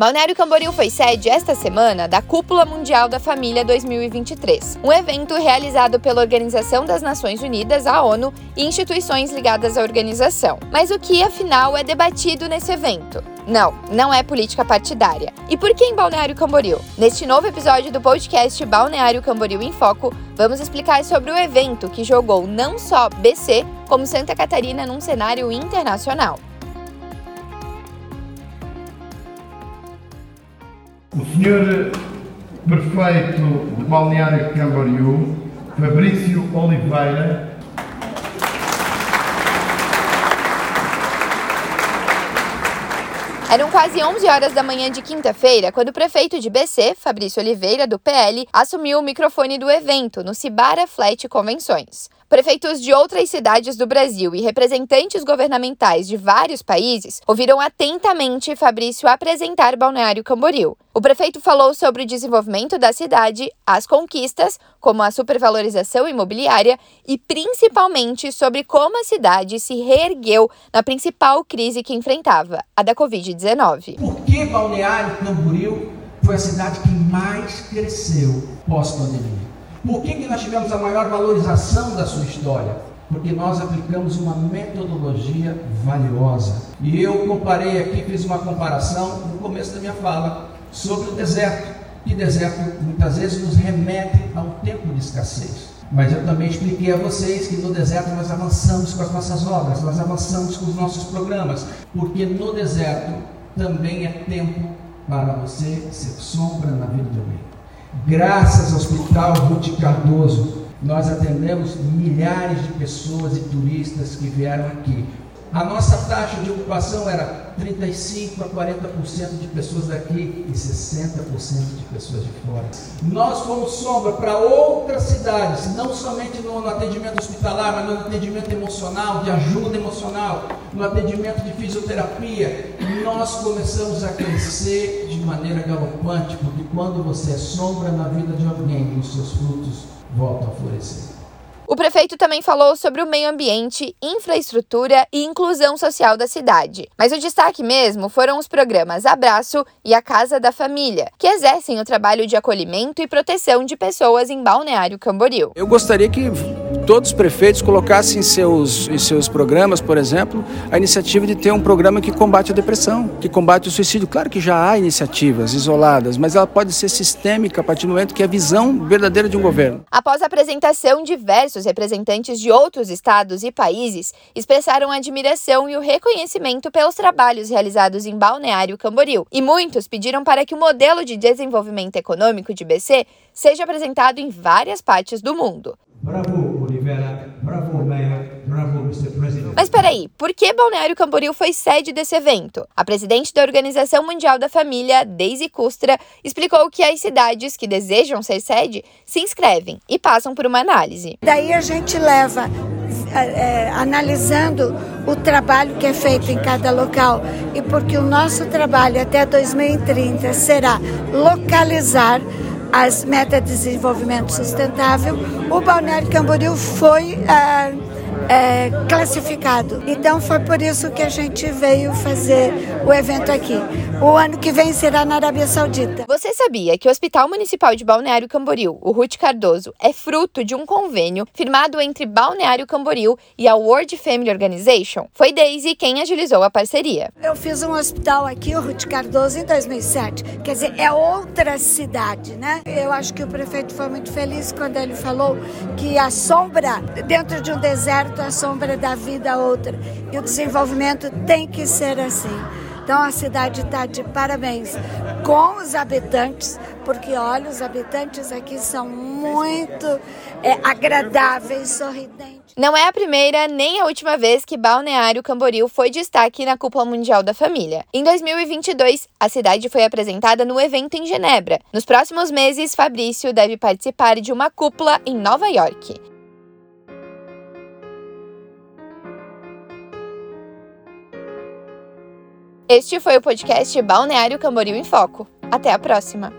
Balneário Camboriú foi sede esta semana da Cúpula Mundial da Família 2023, um evento realizado pela Organização das Nações Unidas, a ONU, e instituições ligadas à organização. Mas o que afinal é debatido nesse evento? Não, não é política partidária. E por que em Balneário Camboriú? Neste novo episódio do podcast Balneário Camboriú em Foco, vamos explicar sobre o evento que jogou não só BC, como Santa Catarina num cenário internacional. O senhor prefeito de Balneário Camboriú, Fabrício Oliveira, Eram quase 11 horas da manhã de quinta-feira quando o prefeito de BC, Fabrício Oliveira, do PL, assumiu o microfone do evento no Cibara Flat Convenções. Prefeitos de outras cidades do Brasil e representantes governamentais de vários países ouviram atentamente Fabrício apresentar Balneário Camboriú. O prefeito falou sobre o desenvolvimento da cidade, as conquistas, como a supervalorização imobiliária, e principalmente sobre como a cidade se reergueu na principal crise que enfrentava, a da Covid-19. Por que Balneário Camboriú foi a cidade que mais cresceu pós-pandemia? Por que, que nós tivemos a maior valorização da sua história? Porque nós aplicamos uma metodologia valiosa. E eu comparei aqui, fiz uma comparação no começo da minha fala sobre o deserto. E deserto muitas vezes nos remete a um tempo de escassez. Mas eu também expliquei a vocês que no deserto nós avançamos com as nossas obras, nós avançamos com os nossos programas, porque no deserto também é tempo para você ser sombra na vida de alguém. Graças ao Hospital Ruth Cardoso, nós atendemos milhares de pessoas e turistas que vieram aqui. A nossa taxa de ocupação era 35 a 40% de pessoas daqui e 60% de pessoas de fora. Nós fomos sombra para outras cidades, não somente no, atendimento hospitalar, mas no atendimento emocional, de ajuda emocional, no atendimento de fisioterapia. Nós começamos a crescer de maneira galopante, porque quando você é sombra na vida de alguém, os seus frutos voltam a florescer. O prefeito também falou sobre o meio ambiente, infraestrutura e inclusão social da cidade. Mas o destaque mesmo foram os programas Abraço e a Casa da Família, que exercem o trabalho de acolhimento e proteção de pessoas em Balneário Camboriú. Eu gostaria que todos os prefeitos colocassem em seus, em seus programas, por exemplo, a iniciativa de ter um programa que combate a depressão, que combate o suicídio. Claro que já há iniciativas isoladas, mas ela pode ser sistêmica a partir do momento que é a visão verdadeira de um governo. Após a apresentação, diversos representantes de outros estados e países expressaram admiração e o reconhecimento pelos trabalhos realizados em Balneário Camboriú. E muitos pediram para que o modelo de desenvolvimento econômico de BC seja apresentado em várias partes do mundo. Bravo. Bravo, Mayor. Bravo, Mr. President. Mas peraí, por que Balneário Camboriú foi sede desse evento? A presidente da Organização Mundial da Família, Daisy Custra, explicou que as cidades que desejam ser sede se inscrevem e passam por uma análise. Daí a gente leva é, analisando o trabalho que é feito em cada local e porque o nosso trabalho até 2030 será localizar as metas de desenvolvimento sustentável, o Balneário Camboriú foi ah, é, classificado. Então foi por isso que a gente veio fazer o evento aqui. O ano que vem será na Arábia Saudita. Você sabia que o Hospital Municipal de Balneário Camboriú, o Ruth Cardoso, é fruto de um convênio firmado entre Balneário Camboriú e a World Family Organization? Foi Daisy quem agilizou a parceria. Eu fiz um hospital aqui, o Ruth Cardoso, em 2007. Quer dizer, é outra cidade, né? Eu acho que o prefeito foi muito feliz quando ele falou que a sombra dentro de um deserto a sombra da vida a outra. E o desenvolvimento tem que ser assim. Então a cidade está de parabéns com os habitantes, porque olha, os habitantes aqui são muito é, agradáveis, sorridentes. Não é a primeira nem a última vez que Balneário Camboriú foi destaque na Cúpula Mundial da Família. Em 2022, a cidade foi apresentada no evento em Genebra. Nos próximos meses, Fabrício deve participar de uma cúpula em Nova York. Este foi o podcast Balneário Camboriú em Foco. Até a próxima!